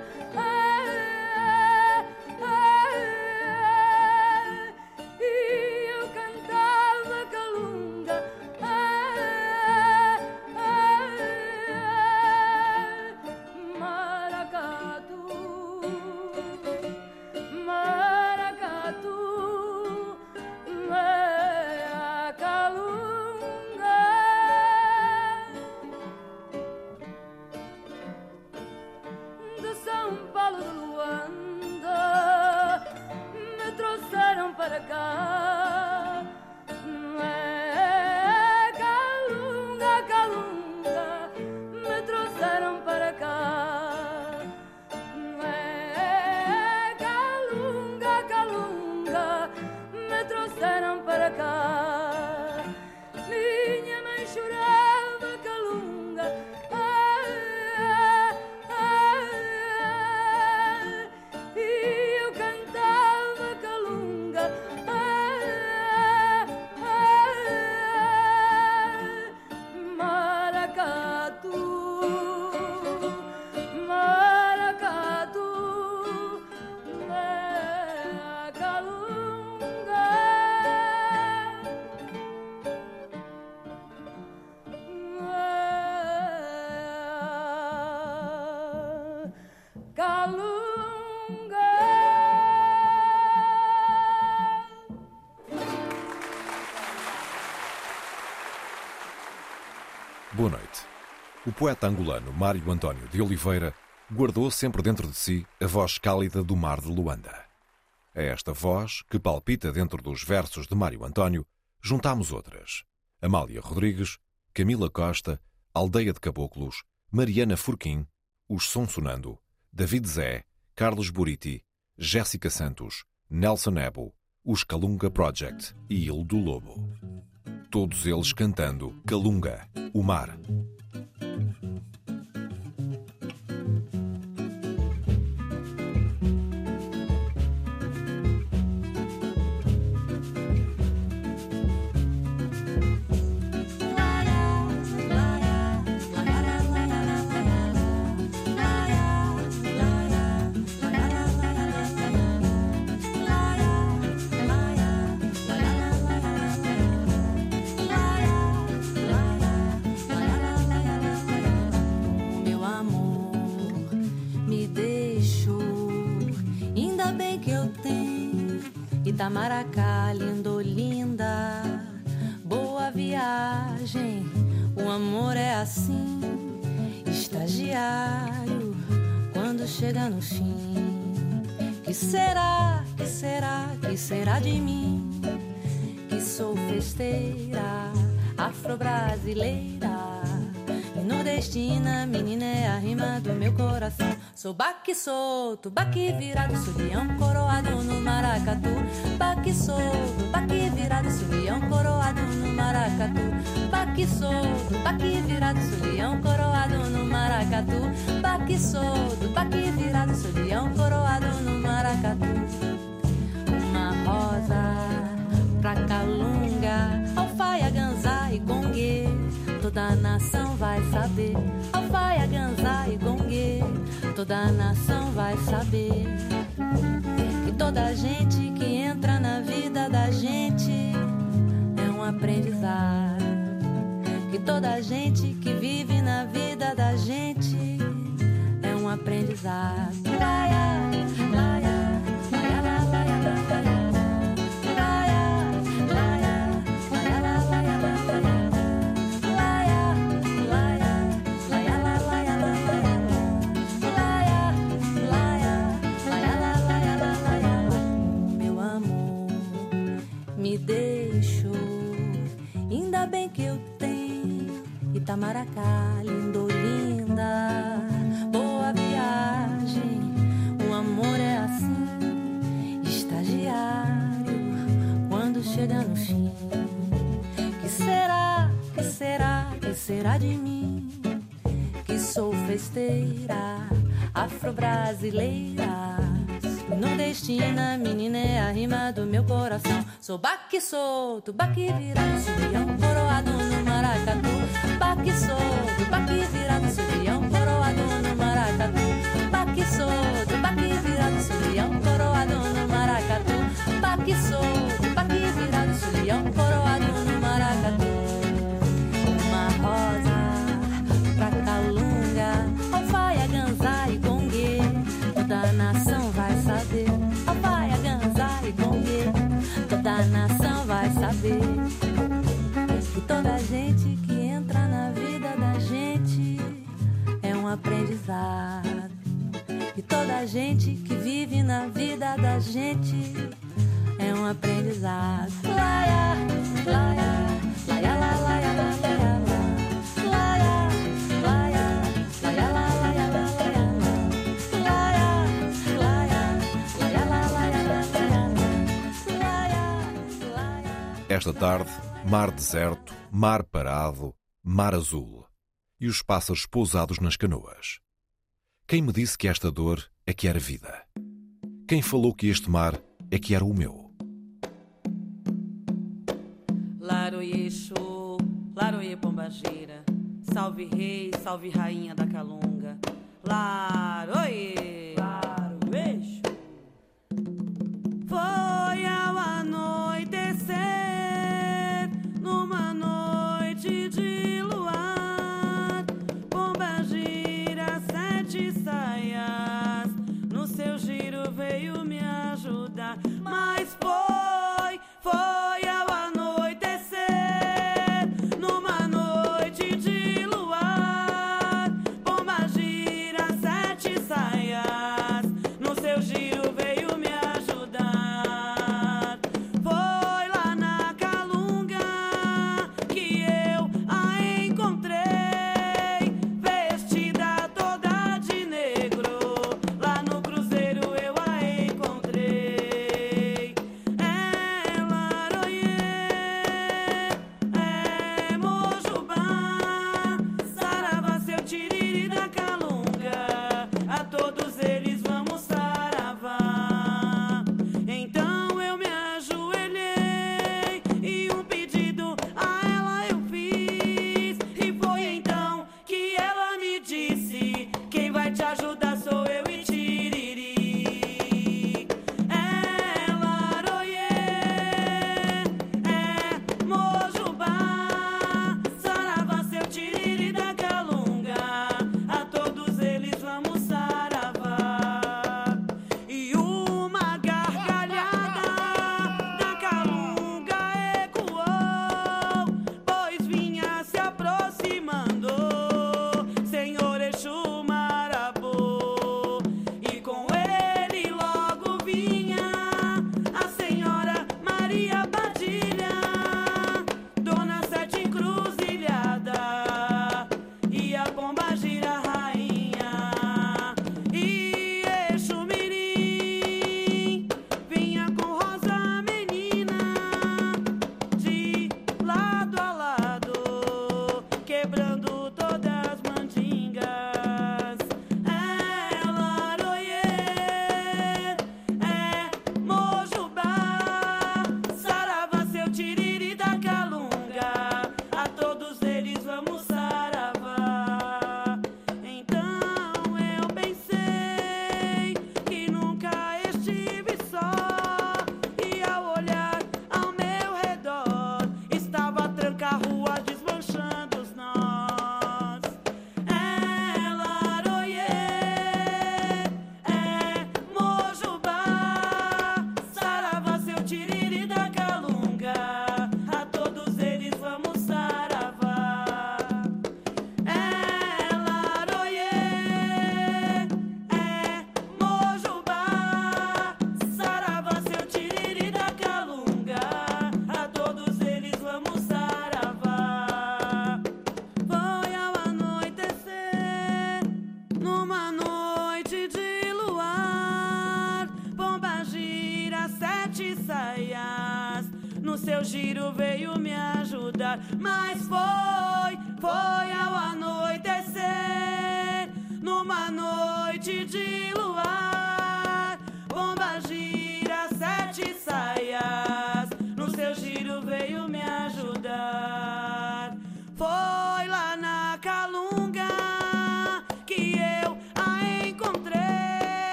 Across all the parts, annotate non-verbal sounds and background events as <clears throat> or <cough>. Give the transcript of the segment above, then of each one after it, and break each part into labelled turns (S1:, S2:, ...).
S1: Calunga.
S2: O poeta angolano Mário António de Oliveira guardou sempre dentro de si a voz cálida do mar de Luanda. A esta voz, que palpita dentro dos versos de Mário António, juntamos outras. Amália Rodrigues, Camila Costa, Aldeia de Caboclos, Mariana Furquim, Os Sonsonando, David Zé, Carlos Buriti, Jéssica Santos, Nelson Ebo, Os Calunga Project e Il do Lobo. Todos eles cantando Calunga, o mar.
S3: Estagiário, quando chega no fim. Que será, que será, que será de mim? Que sou festeira, afro-brasileira. Nordestina, menina é a rima do meu coração. Sou baque solto, baque virado, subião coroado no maracatu. Baque solto, baque virado, subião coroado no maracatu. Baque solto, baque virado, subião coroado no maracatu. Baque solto, baque virado, subião coroado no maracatu. Uma rosa pra calunga, Toda nação vai saber, alfaia, ganzá e gongue. Toda nação vai saber que toda gente que entra na vida da gente é um aprendizado. Que toda gente que vive na vida da gente é um aprendizado. laia, laia, afro-brasileira. Nordestina, menina é a rima do meu coração. Sou baque solto, baque virado, subião, coroado no maracatu. Baque solto, baque virado, subião, coroado no maracatu. Baque solto, baque virado, subião, coroado no maracatu. Baque solto, gente que entra na vida da gente é um aprendizado. E toda gente que vive na vida da gente é um aprendizado. Laia, laia.
S2: Esta tarde, mar deserto, mar parado, mar azul. E os pássaros pousados nas canoas. Quem me disse que esta dor é que era vida? Quem falou que este mar é que era o meu?
S4: Laroie Exu, Laroie Pombagira, salve rei, salve rainha da Calunga. Laroie, Laroie Foi ao anoitecer, numa noite de luar, Pombagira sete saias, no seu giro veio me ajudar, mas foi, foi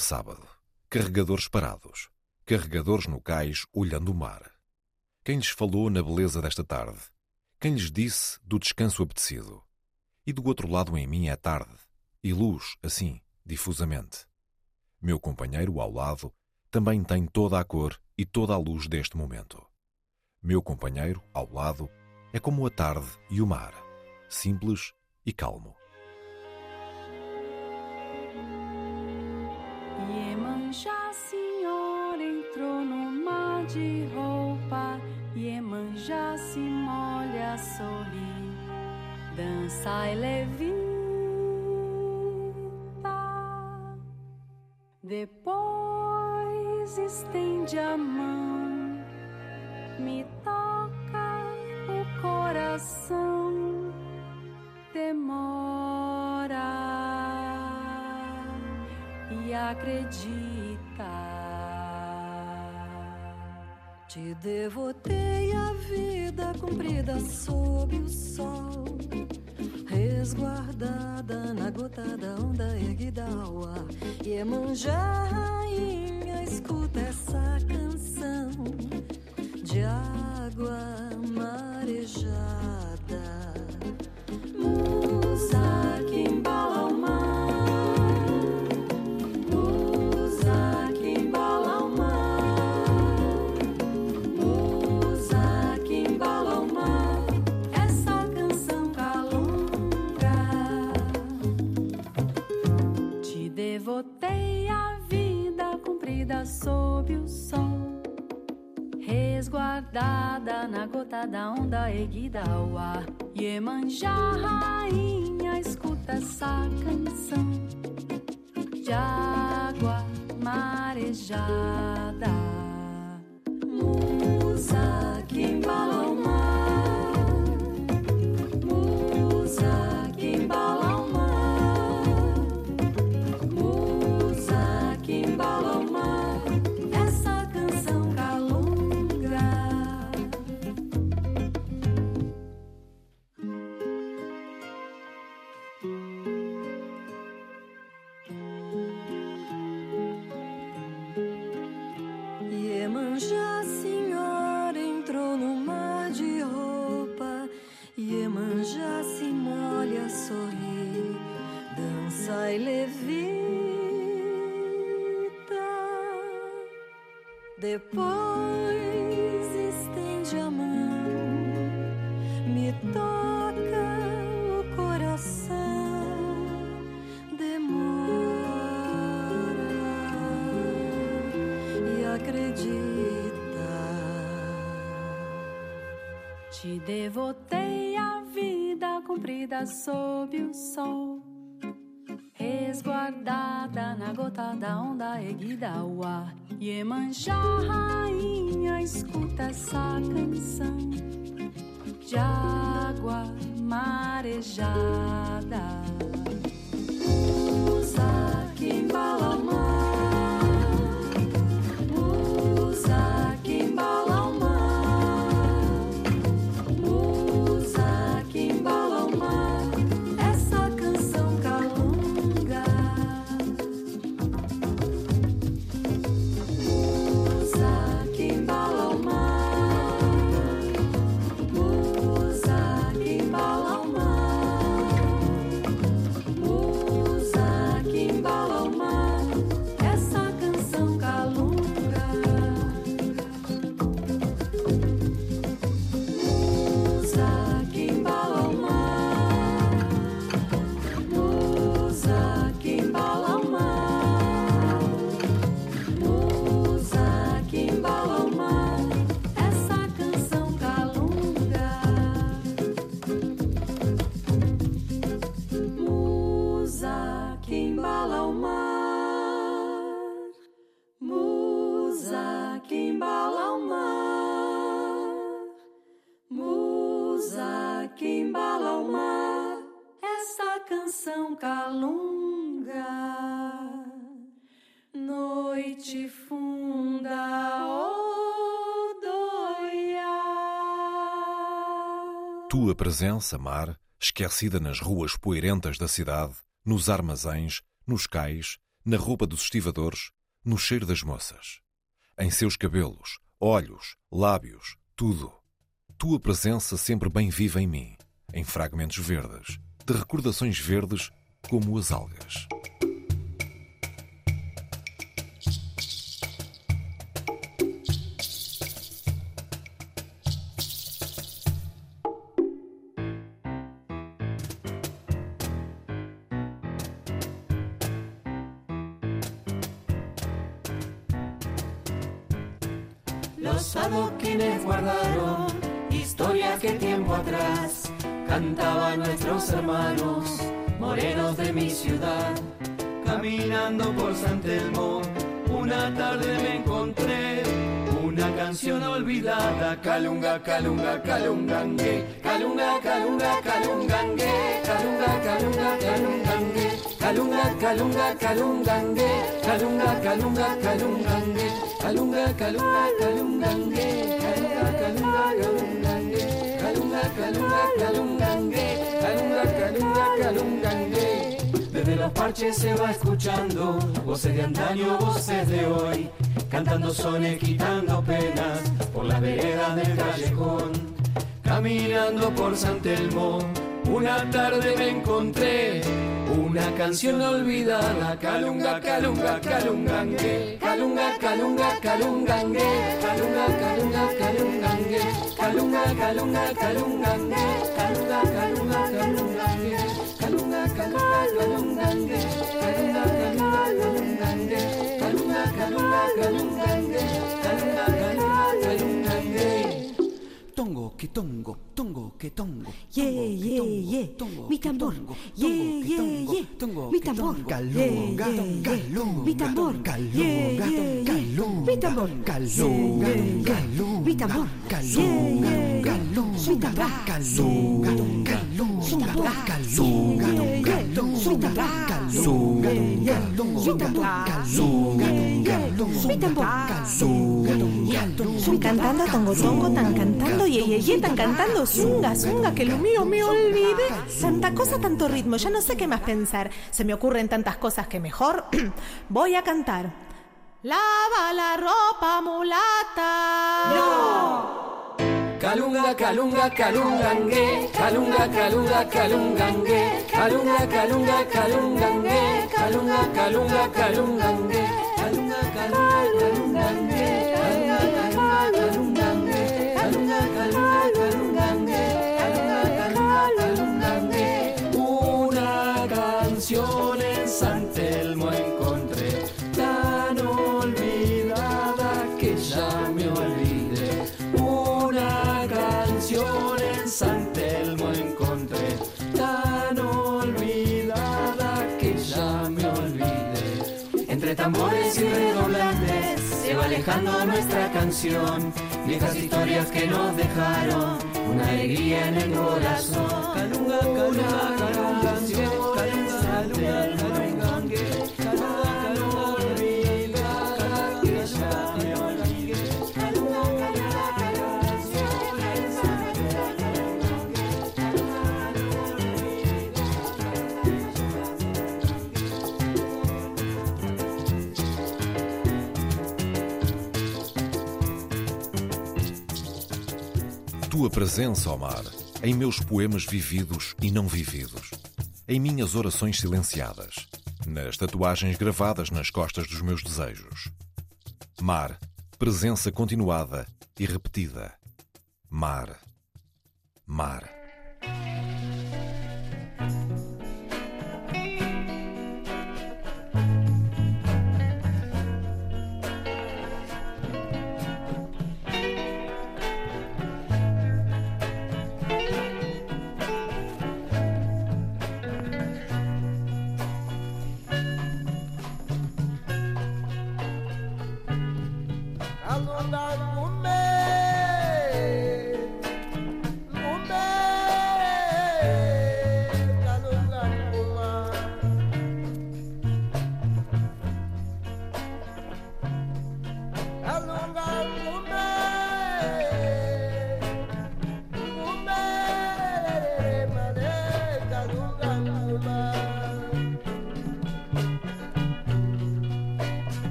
S2: sábado. Carregadores parados. Carregadores no cais olhando o mar. Quem lhes falou na beleza desta tarde? Quem lhes disse do descanso apetecido? E do outro lado em mim é tarde, e luz, assim, difusamente. Meu companheiro ao lado também tem toda a cor e toda a luz deste momento. Meu companheiro ao lado é como a tarde e o mar, simples e calmo.
S1: Iemanjá, senhor, entrou no mar de roupa. Iemanjá se molha a sorrir, dança e levita. Depois estende a mão, me toca o coração. Demora e acredita. Devotei a vida comprida sob o sol, resguardada na gota da onda erguida ao ar. Iemanjá, rainha, escuta essa canção de água da onda erguida ao ar. Iemanjá, rainha, escuta essa canção de água marejada. Depois estende a mão, me toca o coração, demora e acredita. Te devotei a vida comprida sob o sol. Da onda erguida ao ar. Iemanjá, rainha, escuta essa canção De água marejada
S2: Tua presença, mar, esquecida nas ruas poeirentas da cidade, nos armazéns, nos cais, na roupa dos estivadores, no cheiro das moças. Em seus cabelos, olhos, lábios, tudo. Tua presença sempre bem viva em mim, em fragmentos verdes, de recordações verdes como as algas.
S5: Calunga, calunga, calungangue, calunga, calunga, calungangue, calunga, calunga, calungangue, calunga, calunga, calungangue, calunga, calunga, calungangue, calunga, calunga, calungangue, calunga, calunga, calungangue, calunga, calunga, calungangue, calunga, calunga, calungangue. Desde los parches se va escuchando voces de antaño, voces de hoy, cantando sones, quitando penas por las veredas del callejón. Caminando por San Telmo, una tarde me encontré una canción olvidada, calunga, calunga, calungangue, calunga, calunga, calungangue, calunga, calunga, calungangue, calunga, calunga, calungangue, calunga, calunga, calungangue, calunga, calunga, calungangue, calunga, calunga, calungangue, Galula, galula, galula.
S6: tongo, que tongo, tongo, que tongo.
S7: Yeah, yeah, yeah. Mi tambor. Yeah, yeah, yeah.
S6: Tongo,
S7: mi tambor. Mi tambor. Mi tambor. Mi tambor. Mi tambor.
S6: Calonga,
S7: calonga. Calonga, calonga. Mi tambor. Mi tambor. Mi tambor. Tongo ye ye, tan cantando zunga zunga, que lo mío me olvidé. Tanta cosa, tanto ritmo, ya no sé qué más pensar. Se me ocurren tantas cosas que mejor <clears throat> voy a cantar. Lava la ropa mulata.
S5: Calunga, calunga, calungangue, calunga, calunga, calungangue, calunga, calunga, calungangue, calunga, calunga, calungangue, calunga, calunga, calungangue, tambores y redoblantes se va alejando nuestra canción. Viejas historias que nos dejaron una alegría en el corazón. Calunga, calunga, calunga, calunga, calunga,
S8: Tua presença, ó mar, em meus poemas vividos e não vividos, em minhas orações silenciadas, nas tatuagens gravadas nas costas dos meus desejos. Mar, presença continuada e repetida. Mar, mar.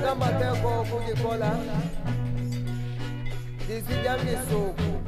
S9: n'amateko okugikola nzija misoku.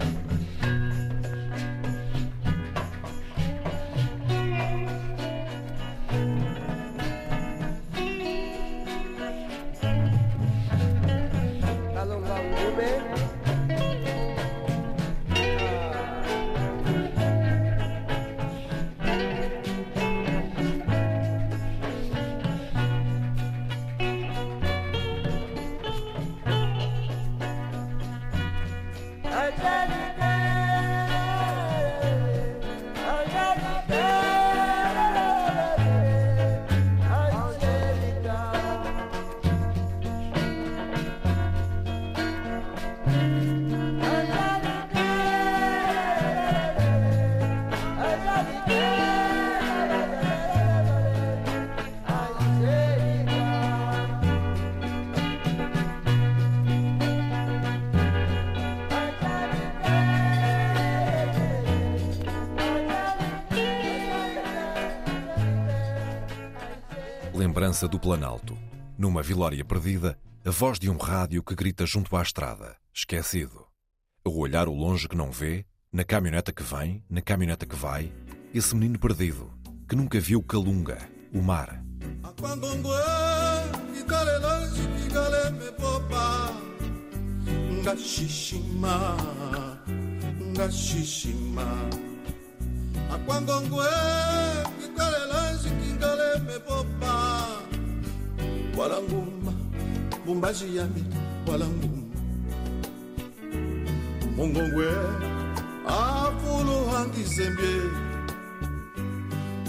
S2: Lembrança do Planalto. Numa vilória perdida, a voz de um rádio que grita junto à estrada, esquecido. A olhar o longe que não vê, na caminhoneta que vem, na caminhoneta que vai, esse menino perdido, que nunca viu Calunga, o mar.
S10: wala nguma mbumbazi yami wala nguma. Mungongwe afuluhangizembye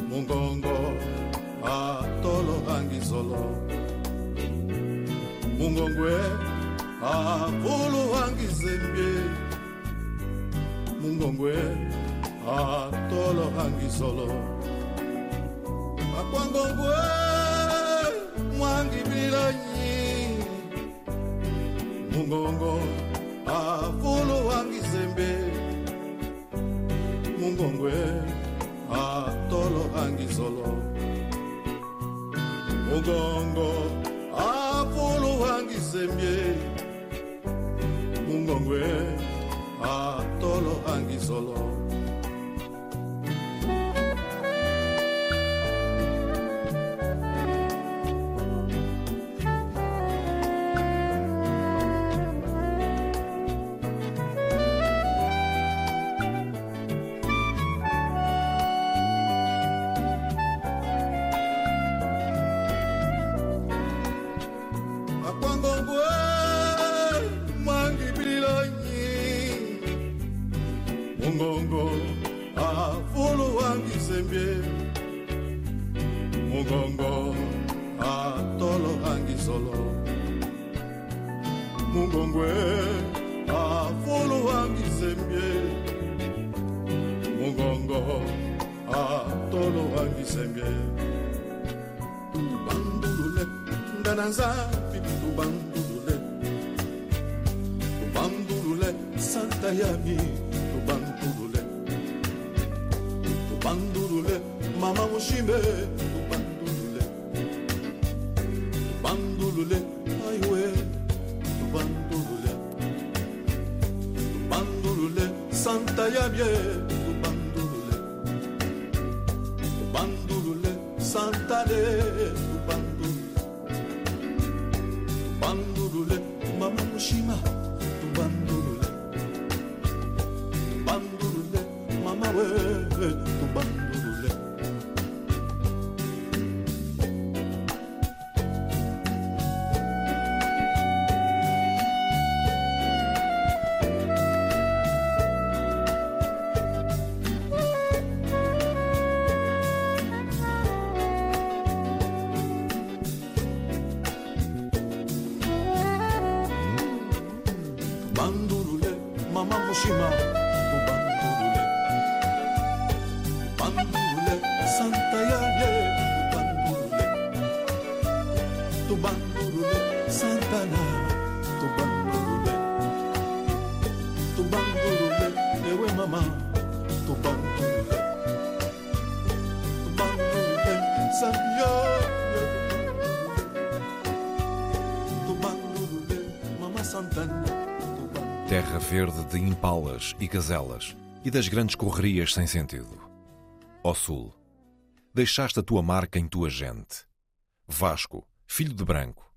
S10: mungongo atolohangizolo mungongwe atolo mungongwe atolohangizolo akwangongwe mwangi bilonyi mungongo afulu wangi zembe. Mungongwe atolo angi zolo. Mungongo afulu wangi zembe. Mungongwe atolo angi zolo.
S2: good. Verde de impalas e gazelas e das grandes correrias sem sentido. Ó Sul, deixaste a tua marca em tua gente. Vasco, filho de branco,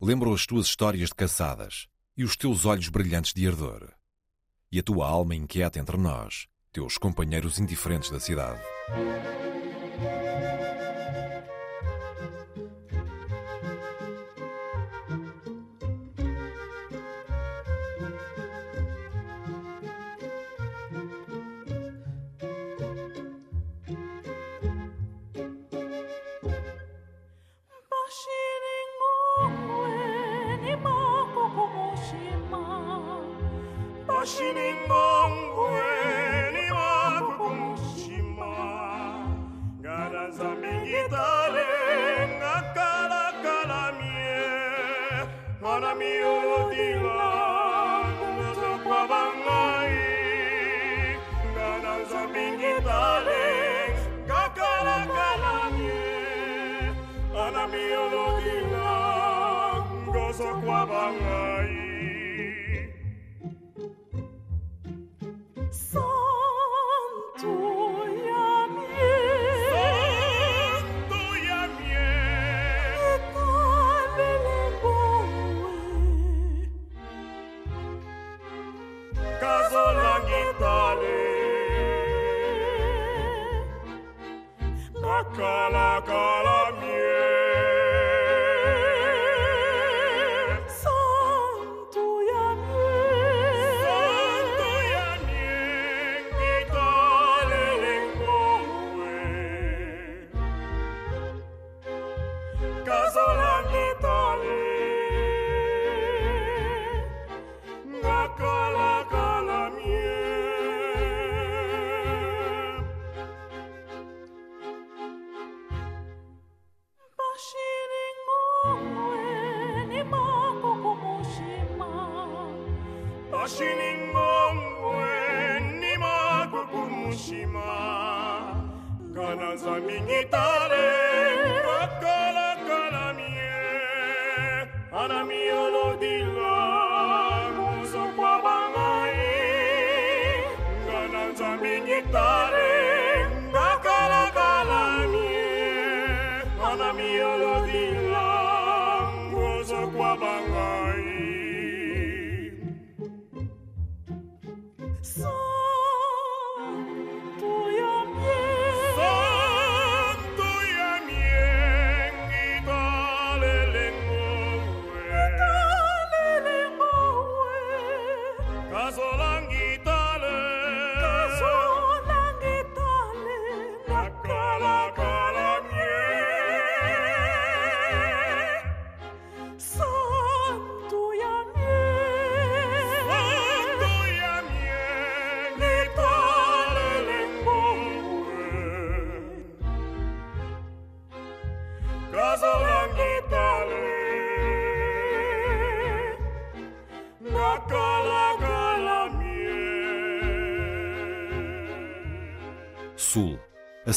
S2: lembro as tuas histórias de caçadas e os teus olhos brilhantes de ardor. E a tua alma inquieta entre nós, teus companheiros indiferentes da cidade.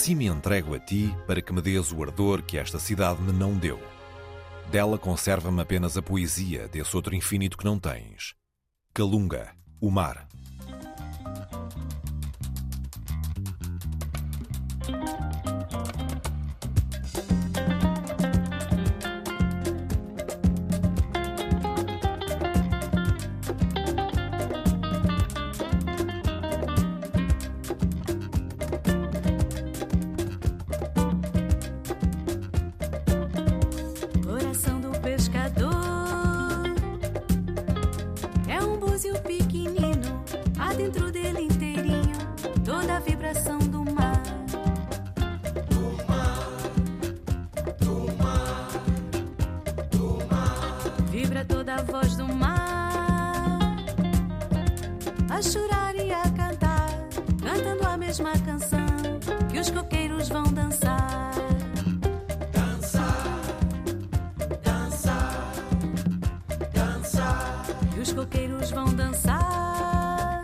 S2: Assim me entrego a ti para que me dês o ardor que esta cidade me não deu. Dela conserva-me apenas a poesia desse outro infinito que não tens. Calunga, o mar,
S3: os coqueiros vão dançar.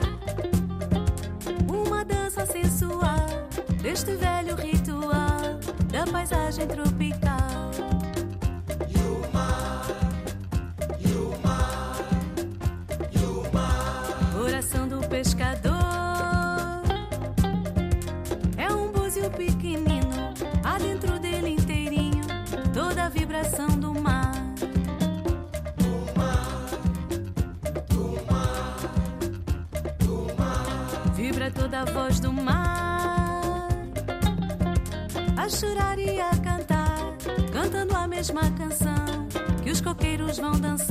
S3: Uma dança sensual deste velho ritual da paisagem tropical. a voz do mar a chorar e a cantar, cantando a mesma canção que os coqueiros vão dançar.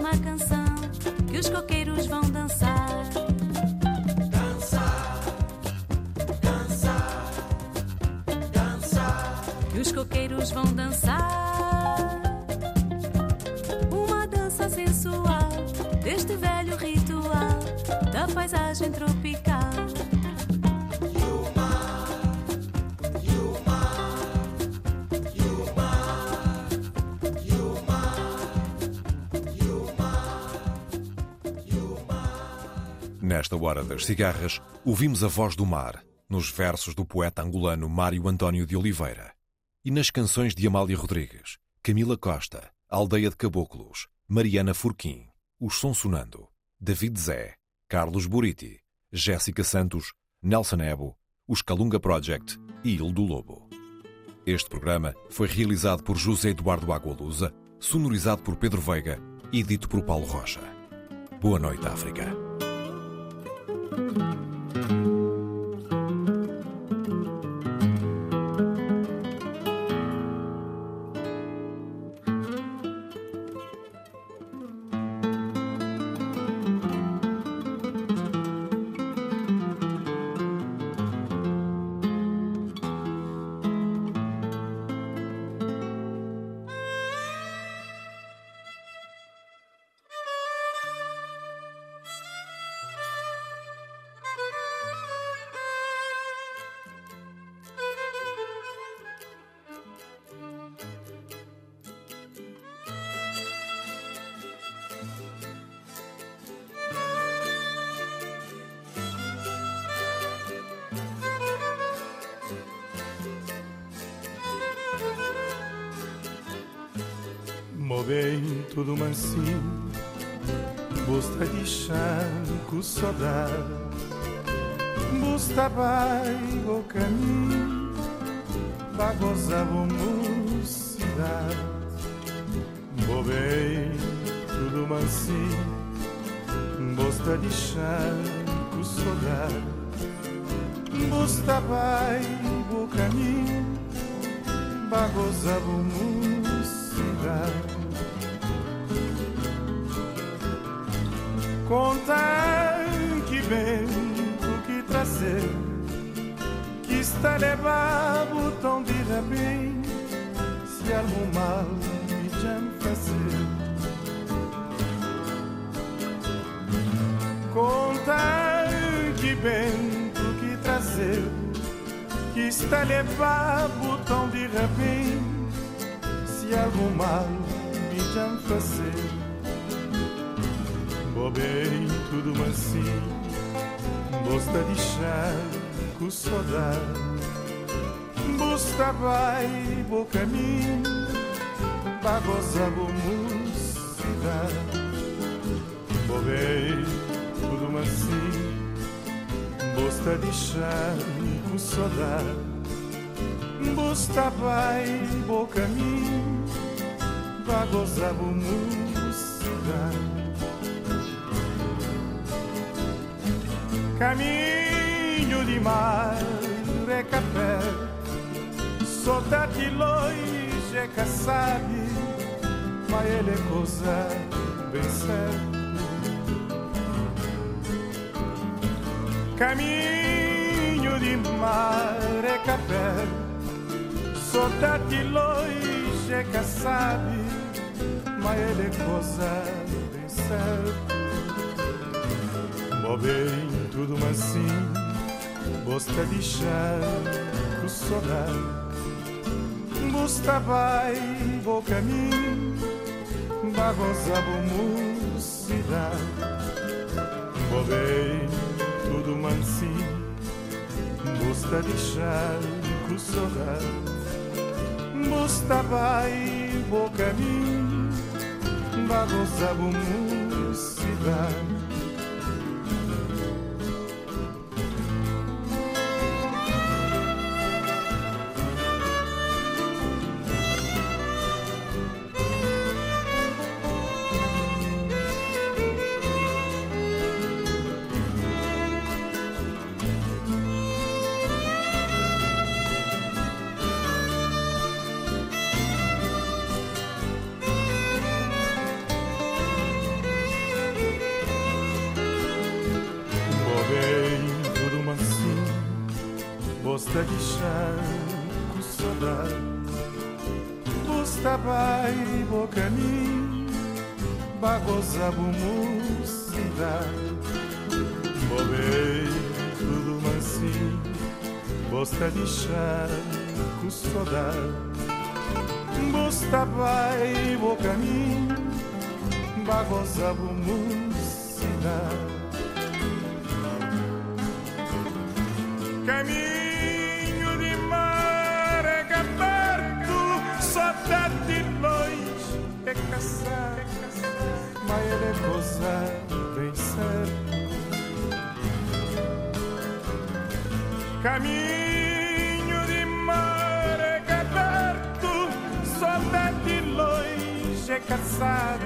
S3: Cantando
S2: Nesta hora das cigarras, ouvimos a voz do mar, nos versos do poeta angolano Mário António de Oliveira, e nas canções de Amália Rodrigues, Camila Costa, Aldeia de Caboclos, Mariana Furquim, Os Sonsonando, David Zé, Carlos Buriti, Jéssica Santos, Nelson Ebo, Os Calunga Project e Il do Lobo. Este programa foi realizado por José Eduardo Agualusa, sonorizado por Pedro Veiga e dito por Paulo Rocha. Boa noite, África.
S11: Bem Pra gozar a mocidade Bo bem tudo mansinho Busta de chanco saudade Busta vai o caminho Pra gozar a mocidade Contar Que está levado tão de bem Se algum mal me já fazer Contar que vento que trazer Que está levado tão de bem Se algum mal me já fazer bem tudo mansinho Bosta de chá com saudade Bosta vai bo caminho Pra gozar bo mocidade bem tudo mansinho Bosta de chá com saudade. Bosta vai bo caminho Pra gozar mocidade Caminho de mar é café Saudade longe é que sabe Mas ele é coisa bem certa Caminho de mar é café Saudade longe é que sabe Mas ele é coisa bem certa bem tudo mansinho Bosta de chá com Bosta vai bo caminho Bagoza bo mocidade. Mó bem tudo mansinho Bosta de chá com saudade Bosta vai bo caminho Bagoza bo mocidade Bosta vai boca mim Bagoza mocidade Bobei tudo mansinho Bosta de com saudade. Boca mim Bagoza mocidade Caminho é mas ele é coisa bem certo. Caminho de mar é aberto, saudade de longe é caçar,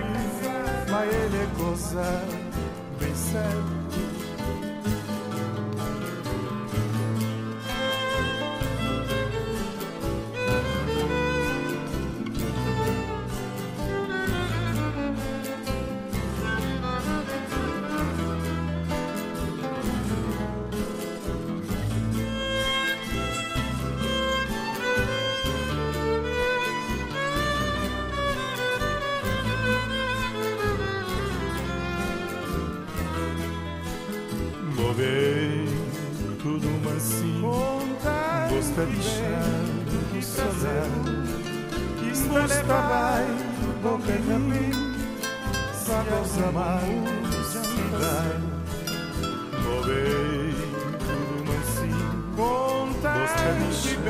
S11: mas ele é coisa bem certo. Tudo mansinho Gosta de chão que saudade Gosta vai boca de mim Sagosa vai Movei tudo mansinho. Gosta de chão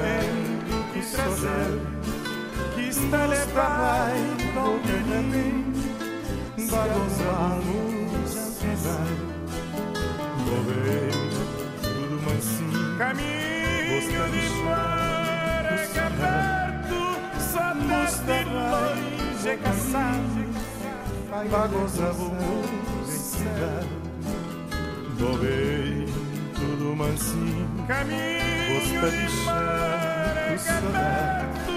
S11: que saudade Gosta vai boca de mim Sagosa vai Movei Caminho de mar é aberto Saudade de longe é caçado Bagoza cidade. Movei tudo mansinho Caminho de mar é aberto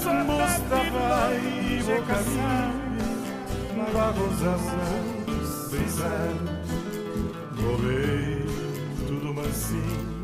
S11: Saudade de longe é caçado Bagoza cidade. Movei tudo mansinho